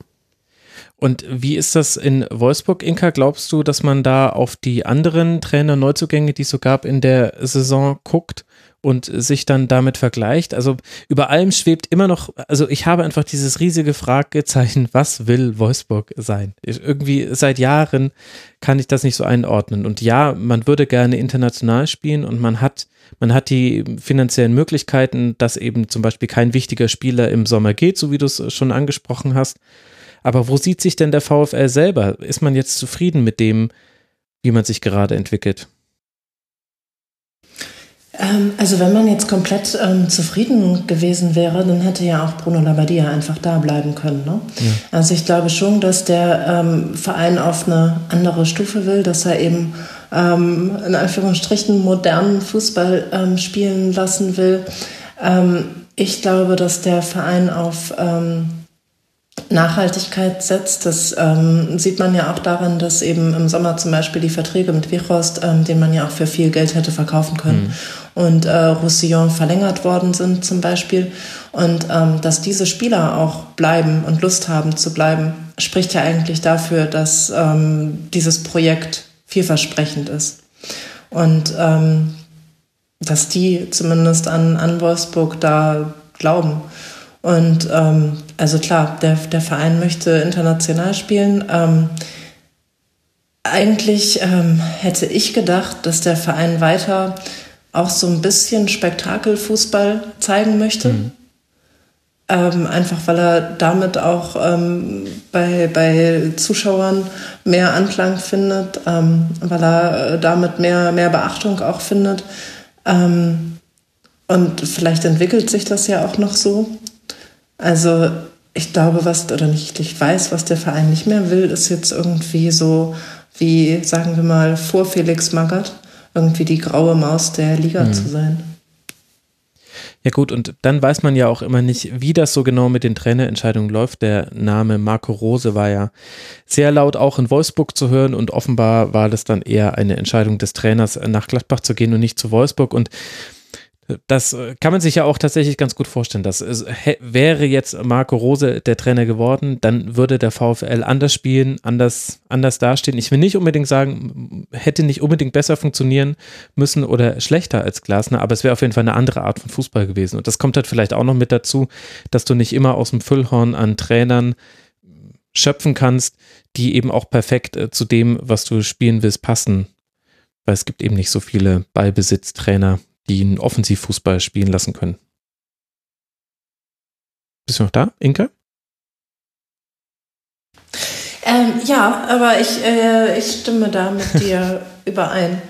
Speaker 1: Und wie ist das in Wolfsburg, Inka? Glaubst du, dass man da auf die anderen Trainer-Neuzugänge, die es so gab in der Saison, guckt und sich dann damit vergleicht. Also über allem schwebt immer noch, also ich habe einfach dieses riesige Fragezeichen, was will Wolfsburg sein? Irgendwie seit Jahren kann ich das nicht so einordnen. Und ja, man würde gerne international spielen und man hat, man hat die finanziellen Möglichkeiten, dass eben zum Beispiel kein wichtiger Spieler im Sommer geht, so wie du es schon angesprochen hast. Aber wo sieht sich denn der VfL selber? Ist man jetzt zufrieden mit dem, wie man sich gerade entwickelt?
Speaker 2: Ähm, also wenn man jetzt komplett ähm, zufrieden gewesen wäre, dann hätte ja auch Bruno Labbadia einfach da bleiben können. Ne? Ja. Also ich glaube schon, dass der ähm, Verein auf eine andere Stufe will, dass er eben ähm, in Anführungsstrichen modernen Fußball ähm, spielen lassen will. Ähm, ich glaube, dass der Verein auf Nachhaltigkeit setzt. Das ähm, sieht man ja auch daran, dass eben im Sommer zum Beispiel die Verträge mit Vichost, ähm, den man ja auch für viel Geld hätte verkaufen können, mhm. Und äh, Roussillon verlängert worden sind zum Beispiel. Und ähm, dass diese Spieler auch bleiben und Lust haben zu bleiben, spricht ja eigentlich dafür, dass ähm, dieses Projekt vielversprechend ist. Und ähm, dass die zumindest an, an Wolfsburg da glauben. Und ähm, also klar, der, der Verein möchte international spielen. Ähm, eigentlich ähm, hätte ich gedacht, dass der Verein weiter auch so ein bisschen Spektakelfußball zeigen möchte. Mhm. Ähm, einfach weil er damit auch ähm, bei, bei Zuschauern mehr Anklang findet, ähm, weil er äh, damit mehr, mehr Beachtung auch findet. Ähm, und vielleicht entwickelt sich das ja auch noch so. Also ich glaube, was, oder nicht, ich weiß, was der Verein nicht mehr will, ist jetzt irgendwie so wie, sagen wir mal, vor Felix Magath, irgendwie die graue Maus der Liga mhm. zu sein.
Speaker 1: Ja gut, und dann weiß man ja auch immer nicht, wie das so genau mit den Trainerentscheidungen läuft. Der Name Marco Rose war ja sehr laut auch in Wolfsburg zu hören und offenbar war das dann eher eine Entscheidung des Trainers, nach Gladbach zu gehen und nicht zu Wolfsburg. Und das kann man sich ja auch tatsächlich ganz gut vorstellen. Das wäre jetzt Marco Rose der Trainer geworden, dann würde der VfL anders spielen, anders, anders dastehen. Ich will nicht unbedingt sagen, hätte nicht unbedingt besser funktionieren müssen oder schlechter als Glasner, aber es wäre auf jeden Fall eine andere Art von Fußball gewesen. Und das kommt halt vielleicht auch noch mit dazu, dass du nicht immer aus dem Füllhorn an Trainern schöpfen kannst, die eben auch perfekt äh, zu dem, was du spielen willst, passen. Weil es gibt eben nicht so viele Ballbesitztrainer die einen Offensivfußball spielen lassen können. Bist du noch da, Inke?
Speaker 2: Ähm, ja, aber ich, äh, ich stimme da mit dir überein.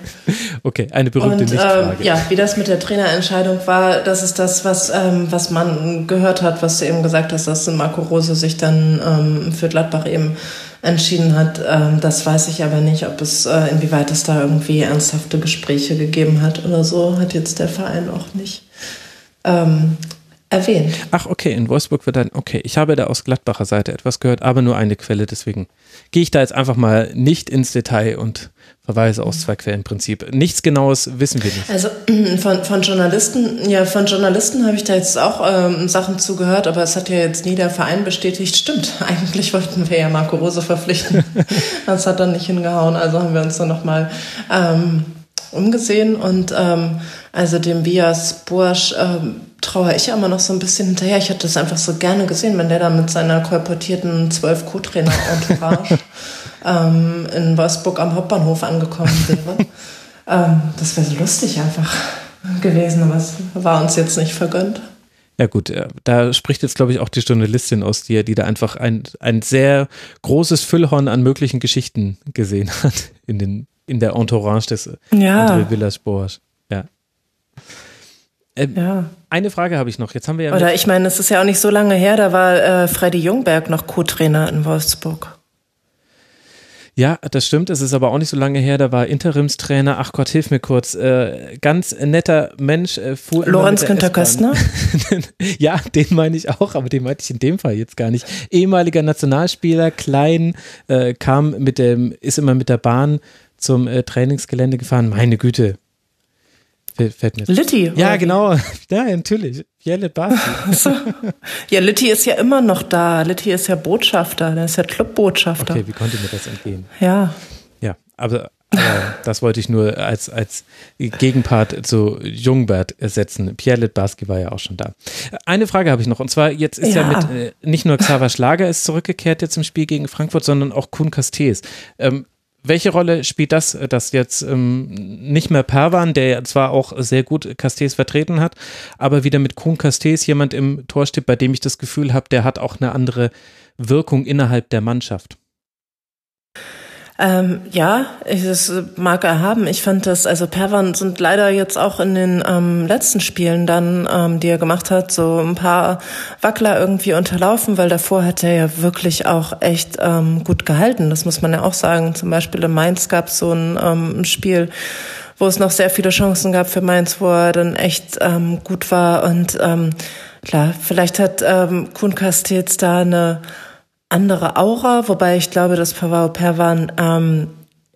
Speaker 1: Okay, eine berühmte Und,
Speaker 2: Nichtfrage. Ähm, ja, wie das mit der Trainerentscheidung war, das ist das, was, ähm, was man gehört hat, was du eben gesagt hast, dass Marco Rose sich dann ähm, für Gladbach eben entschieden hat. Ähm, das weiß ich aber nicht, ob es, äh, inwieweit es da irgendwie ernsthafte Gespräche gegeben hat oder so, hat jetzt der Verein auch nicht ähm, erwähnt.
Speaker 1: Ach, okay, in Wolfsburg wird dann, okay, ich habe da aus Gladbacher Seite etwas gehört, aber nur eine Quelle, deswegen gehe ich da jetzt einfach mal nicht ins Detail und Verweise aus zwei Quellenprinzip. Nichts Genaues wissen wir nicht.
Speaker 2: Also von, von Journalisten, ja, von Journalisten habe ich da jetzt auch ähm, Sachen zugehört, aber es hat ja jetzt nie der Verein bestätigt. Stimmt, eigentlich wollten wir ja Marco Rose verpflichten. das hat dann nicht hingehauen, also haben wir uns dann nochmal ähm, umgesehen und ähm, also dem Bias Bursch ähm, traue ich immer noch so ein bisschen hinterher. Ich hätte das einfach so gerne gesehen, wenn der da mit seiner kolportierten zwölf Co-Trainer-Entourage ähm, in Wolfsburg am Hauptbahnhof angekommen wäre. ähm, das wäre so lustig einfach gewesen, aber es war uns jetzt nicht vergönnt.
Speaker 1: Ja gut, äh, da spricht jetzt, glaube ich, auch die Journalistin aus dir, die da einfach ein, ein sehr großes Füllhorn an möglichen Geschichten gesehen hat in, den, in der Entourage des ja. André Villas-Boas. Ja. Ähm, ja. Eine Frage habe ich noch. Jetzt haben wir ja
Speaker 2: Oder ich meine, es ist ja auch nicht so lange her, da war äh, Freddy Jungberg noch Co-Trainer in Wolfsburg.
Speaker 1: Ja, das stimmt. Es ist aber auch nicht so lange her. Da war Interimstrainer. Ach Gott, hilf mir kurz. Äh, ganz netter Mensch. Äh,
Speaker 2: fuhr Lorenz Günther Köstner?
Speaker 1: ja, den meine ich auch, aber den meinte ich in dem Fall jetzt gar nicht. Ehemaliger Nationalspieler, klein, äh, kam mit dem, ist immer mit der Bahn zum äh, Trainingsgelände gefahren. Meine Güte,
Speaker 2: Fällt mir Litti.
Speaker 1: Ja, genau. Ja, natürlich. Jelle Basi.
Speaker 2: so. Ja, Litti ist ja immer noch da. Litti ist ja Botschafter. Der ist ja Clubbotschafter.
Speaker 1: Okay, wie konnte mir das entgehen?
Speaker 2: Ja.
Speaker 1: Ja, aber, aber das wollte ich nur als, als Gegenpart zu Jungbert setzen. Pierre Litbarski war ja auch schon da. Eine Frage habe ich noch. Und zwar, jetzt ist ja, ja mit, äh, nicht nur Xaver Schlager ist zurückgekehrt jetzt im Spiel gegen Frankfurt, sondern auch Kuhn Castells. Ähm, welche Rolle spielt das, dass jetzt ähm, nicht mehr Perwan, der ja zwar auch sehr gut Castells vertreten hat, aber wieder mit Kuhn Castells jemand im Tor steht, bei dem ich das Gefühl habe, der hat auch eine andere Wirkung innerhalb der Mannschaft?
Speaker 2: Ähm, ja, es mag er haben. Ich fand das, also Perwan sind leider jetzt auch in den ähm, letzten Spielen dann, ähm, die er gemacht hat, so ein paar Wackler irgendwie unterlaufen, weil davor hat er ja wirklich auch echt ähm, gut gehalten. Das muss man ja auch sagen. Zum Beispiel in Mainz gab es so ein ähm, Spiel, wo es noch sehr viele Chancen gab für Mainz, wo er dann echt ähm, gut war. Und ähm, klar, vielleicht hat ähm, Kuhn Castells da eine andere Aura, wobei ich glaube, dass Pavao Perwan ähm,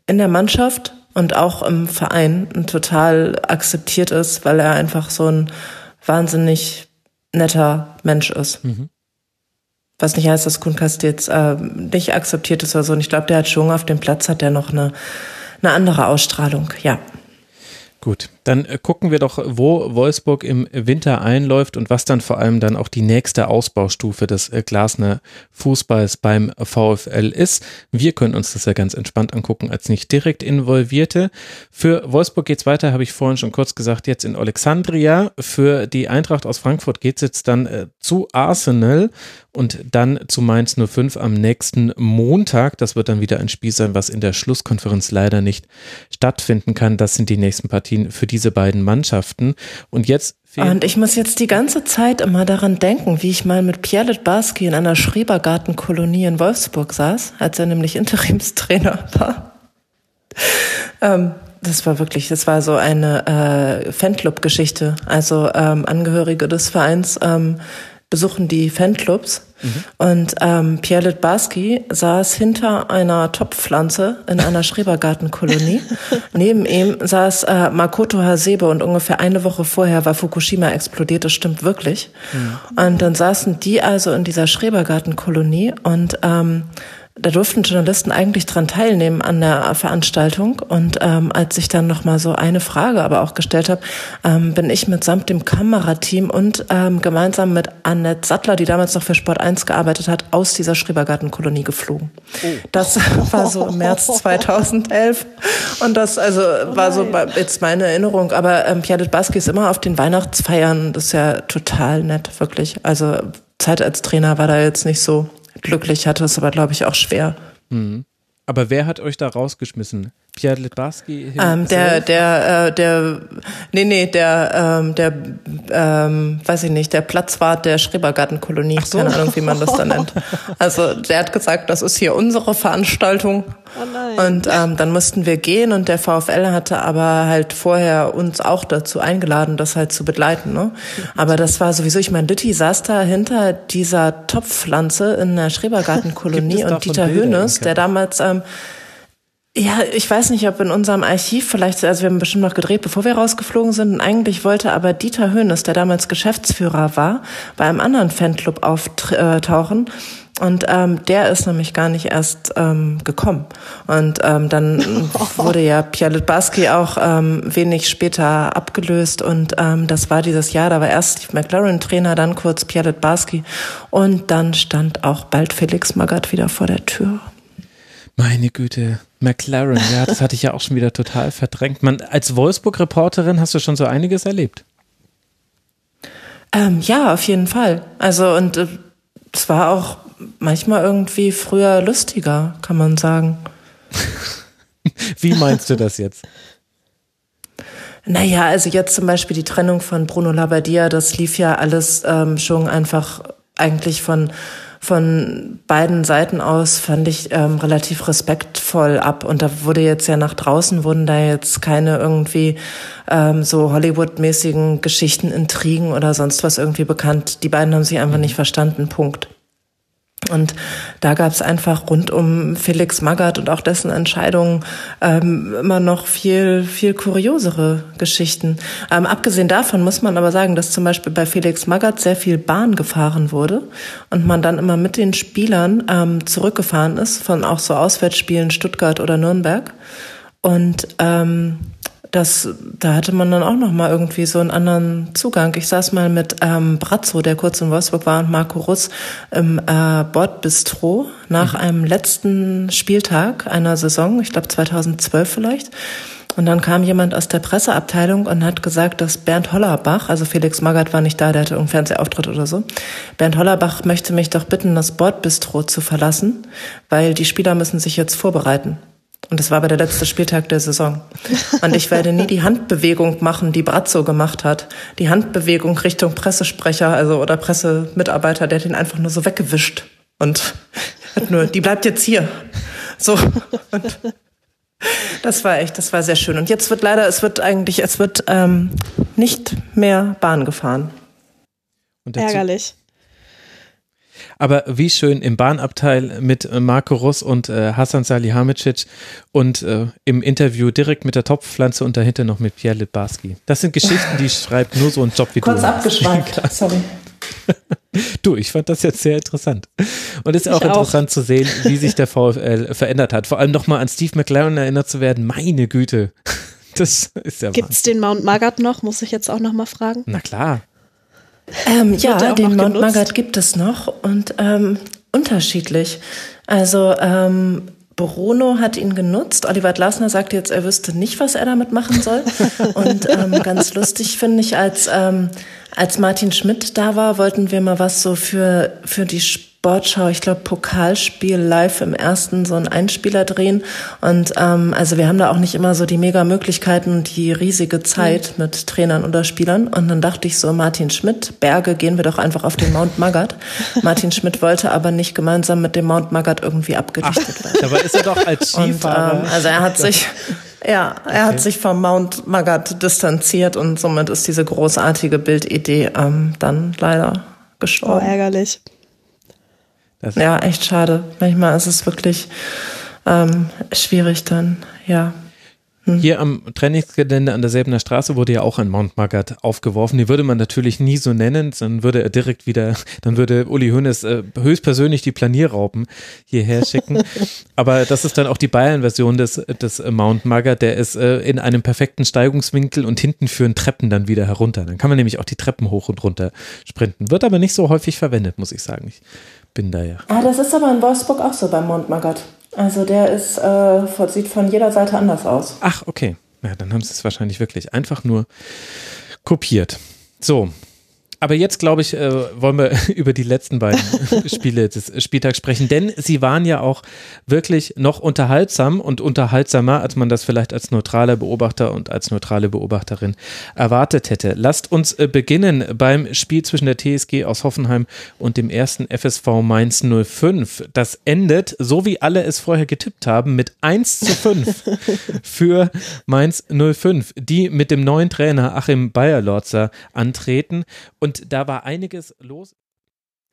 Speaker 2: in der Mannschaft und auch im Verein total akzeptiert ist, weil er einfach so ein wahnsinnig netter Mensch ist. Mhm. Was nicht heißt, dass Kunkast jetzt äh, nicht akzeptiert ist oder so. Und ich glaube, der hat schon auf dem Platz hat er noch eine, eine andere Ausstrahlung, ja.
Speaker 1: Gut, Dann äh, gucken wir doch, wo Wolfsburg im Winter einläuft und was dann vor allem dann auch die nächste Ausbaustufe des äh, Glasner Fußballs beim VfL ist. Wir können uns das ja ganz entspannt angucken als nicht direkt Involvierte. Für Wolfsburg geht's weiter, habe ich vorhin schon kurz gesagt, jetzt in Alexandria. Für die Eintracht aus Frankfurt geht's jetzt dann äh, zu Arsenal und dann zu Mainz 05 am nächsten Montag. Das wird dann wieder ein Spiel sein, was in der Schlusskonferenz leider nicht stattfinden kann. Das sind die nächsten Partien für diese beiden Mannschaften. Und jetzt
Speaker 2: und ich muss jetzt die ganze Zeit immer daran denken, wie ich mal mit Pierre Litbarski in einer Schrebergartenkolonie in Wolfsburg saß, als er nämlich Interimstrainer war. ähm, das war wirklich, das war so eine äh, Fanclub-Geschichte. Also ähm, Angehörige des Vereins ähm, besuchen die Fanclubs. Mhm. Und ähm, Pierre Litbarski saß hinter einer Topfpflanze in einer Schrebergartenkolonie. Neben ihm saß äh, Makoto Hasebe und ungefähr eine Woche vorher war Fukushima explodiert, das stimmt wirklich. Mhm. Und dann saßen die also in dieser Schrebergartenkolonie und ähm, da durften Journalisten eigentlich dran teilnehmen an der Veranstaltung. Und ähm, als ich dann noch mal so eine Frage aber auch gestellt habe, ähm, bin ich mitsamt dem Kamerateam und ähm, gemeinsam mit Annette Sattler, die damals noch für Sport 1 gearbeitet hat, aus dieser Schrebergartenkolonie geflogen. Oh. Das war so im März 2011. Und das also oh war so jetzt meine Erinnerung. Aber ähm, Pierre Baski ist immer auf den Weihnachtsfeiern. Das ist ja total nett, wirklich. Also Zeit als Trainer war da jetzt nicht so glücklich, hatte es aber, glaube ich, auch schwer.
Speaker 1: Mhm. Aber wer hat euch da rausgeschmissen? Pierre Litbarski?
Speaker 2: Ähm, der, der, äh, der, nee, nee, der, ähm, der, ähm, weiß ich nicht, der Platzwart der Schrebergartenkolonie, so. keine Ahnung, wie man das da nennt. Also der hat gesagt, das ist hier unsere Veranstaltung. Oh und ähm, dann mussten wir gehen und der VfL hatte aber halt vorher uns auch dazu eingeladen, das halt zu begleiten. Ne? Aber das war sowieso, ich meine, Litti saß da hinter dieser Topfpflanze in der Schrebergartenkolonie und Dieter Hönes, der damals ähm, ja, ich weiß nicht, ob in unserem Archiv vielleicht, also wir haben bestimmt noch gedreht, bevor wir rausgeflogen sind. Und eigentlich wollte aber Dieter Höhnes, der damals Geschäftsführer war, bei einem anderen Fanclub auftauchen. Und ähm, der ist nämlich gar nicht erst ähm, gekommen. Und ähm, dann wurde ja Pierre Litbarski auch ähm, wenig später abgelöst. Und ähm, das war dieses Jahr, da war erst Steve McLaren Trainer, dann kurz Pierre Litbarski. Und dann stand auch bald Felix Magath wieder vor der Tür.
Speaker 1: Meine Güte, McLaren, ja, das hatte ich ja auch schon wieder total verdrängt. Man, als Wolfsburg-Reporterin hast du schon so einiges erlebt.
Speaker 2: Ähm, ja, auf jeden Fall. Also, und äh, es war auch manchmal irgendwie früher lustiger, kann man sagen.
Speaker 1: Wie meinst du das jetzt?
Speaker 2: Naja, also jetzt zum Beispiel die Trennung von Bruno Labbadia, das lief ja alles ähm, schon einfach eigentlich von von beiden Seiten aus fand ich ähm, relativ respektvoll ab. Und da wurde jetzt ja nach draußen, wurden da jetzt keine irgendwie ähm, so Hollywood-mäßigen Geschichten, Intrigen oder sonst was irgendwie bekannt. Die beiden haben sich einfach nicht verstanden. Punkt. Und da gab es einfach rund um Felix Magath und auch dessen Entscheidungen ähm, immer noch viel, viel kuriosere Geschichten. Ähm, abgesehen davon muss man aber sagen, dass zum Beispiel bei Felix Magath sehr viel Bahn gefahren wurde und man dann immer mit den Spielern ähm, zurückgefahren ist, von auch so Auswärtsspielen Stuttgart oder Nürnberg. Und ähm, das, da hatte man dann auch noch mal irgendwie so einen anderen Zugang. Ich saß mal mit ähm, Brazzo, der kurz in Wolfsburg war, und Marco Russ im äh, Bordbistro nach mhm. einem letzten Spieltag einer Saison, ich glaube 2012 vielleicht. Und dann kam jemand aus der Presseabteilung und hat gesagt, dass Bernd Hollerbach, also Felix Magath war nicht da, der hatte irgendeinen Fernsehauftritt oder so. Bernd Hollerbach möchte mich doch bitten, das Bordbistro zu verlassen, weil die Spieler müssen sich jetzt vorbereiten. Und das war aber der letzte Spieltag der Saison. Und ich werde nie die Handbewegung machen, die Brazzo gemacht hat. Die Handbewegung Richtung Pressesprecher, also oder Pressemitarbeiter, der hat ihn einfach nur so weggewischt. Und hat nur, die bleibt jetzt hier. So. Und das war echt, das war sehr schön. Und jetzt wird leider, es wird eigentlich, es wird ähm, nicht mehr Bahn gefahren.
Speaker 3: Ärgerlich.
Speaker 1: Aber wie schön im Bahnabteil mit äh, Marco Russ und äh, Hassan Salihamidzic und äh, im Interview direkt mit der Topfpflanze und dahinter noch mit Pierre Litbarski. Das sind Geschichten, die schreibt nur so ein Job wie
Speaker 2: Kurz du. Kurz abgeschweift, sorry.
Speaker 1: Du, ich fand das jetzt sehr interessant. Und es ist auch, auch interessant zu sehen, wie sich der VfL verändert hat. Vor allem nochmal an Steve McLaren erinnert zu werden. Meine Güte. Das ist ja
Speaker 3: Gibt es den Mount Magath noch? Muss ich jetzt auch noch mal fragen.
Speaker 1: Na klar.
Speaker 2: Ähm, ja, den Mount Magath gibt es noch und ähm, unterschiedlich. Also ähm, Bruno hat ihn genutzt. Oliver Glasner sagt jetzt, er wüsste nicht, was er damit machen soll. Und ähm, ganz lustig finde ich, als, ähm, als Martin Schmidt da war, wollten wir mal was so für, für die Sportschau, ich glaube Pokalspiel live im ersten so einen Einspieler drehen. Und ähm, also wir haben da auch nicht immer so die mega Möglichkeiten, die riesige Zeit mhm. mit Trainern oder Spielern. Und dann dachte ich so, Martin Schmidt, Berge, gehen wir doch einfach auf den Mount Magath. Martin Schmidt wollte aber nicht gemeinsam mit dem Mount Magath irgendwie abgedichtet
Speaker 1: werden. Dabei ist er doch als Skifahrer.
Speaker 2: Und, ähm, also er hat sich ja, er okay. hat sich vom Mount Magath distanziert und somit ist diese großartige Bildidee ähm, dann leider gestorben.
Speaker 3: Oh, ärgerlich.
Speaker 2: Das ja, echt schade. Manchmal ist es wirklich ähm, schwierig dann, ja.
Speaker 1: Hm. Hier am Trainingsgelände an derselben Straße wurde ja auch ein Mount Magath aufgeworfen. Die würde man natürlich nie so nennen, dann würde er direkt wieder, dann würde Uli Hoeneß äh, höchstpersönlich die Planierraupen hierher schicken. Aber das ist dann auch die Bayern-Version des, des Mount Magath, der ist äh, in einem perfekten Steigungswinkel und hinten führen Treppen dann wieder herunter. Dann kann man nämlich auch die Treppen hoch und runter sprinten. Wird aber nicht so häufig verwendet, muss ich sagen. Ich bin da ja.
Speaker 2: Ah, das ist aber in Wolfsburg auch so beim Montmargat. Also der ist, äh, sieht von jeder Seite anders aus.
Speaker 1: Ach, okay. Ja, dann haben sie es wahrscheinlich wirklich einfach nur kopiert. So, aber jetzt, glaube ich, äh, wollen wir über die letzten beiden Spiele des Spieltags sprechen, denn sie waren ja auch wirklich noch unterhaltsam und unterhaltsamer, als man das vielleicht als neutraler Beobachter und als neutrale Beobachterin erwartet hätte. Lasst uns äh, beginnen beim Spiel zwischen der TSG aus Hoffenheim und dem ersten FSV Mainz 05. Das endet, so wie alle es vorher getippt haben, mit 1 zu 5 für Mainz 05, die mit dem neuen Trainer Achim Bayerlorzer antreten und und da war einiges los.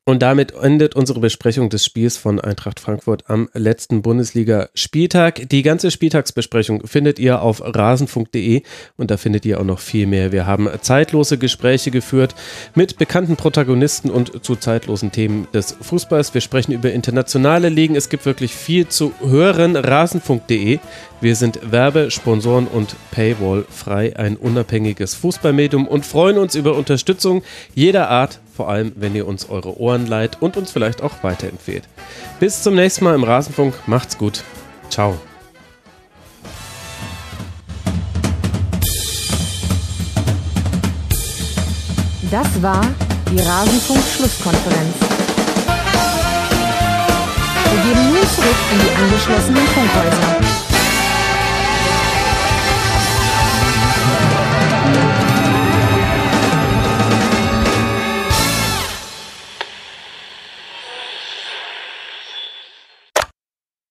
Speaker 1: Und damit endet unsere Besprechung des Spiels von Eintracht Frankfurt am letzten Bundesliga-Spieltag. Die ganze Spieltagsbesprechung findet ihr auf rasenfunk.de und da findet ihr auch noch viel mehr. Wir haben zeitlose Gespräche geführt mit bekannten Protagonisten und zu zeitlosen Themen des Fußballs. Wir sprechen über internationale Ligen. Es gibt wirklich viel zu hören. Rasenfunk.de. Wir sind Werbe-, Sponsoren- und Paywall frei, ein unabhängiges Fußballmedium und freuen uns über Unterstützung jeder Art vor allem wenn ihr uns eure Ohren leiht und uns vielleicht auch weiterempfehlt. Bis zum nächsten Mal im Rasenfunk. Macht's gut. Ciao.
Speaker 4: Das war die Rasenfunk-Schlusskonferenz. Wir geben nun zurück in die angeschlossenen Funkhäuser.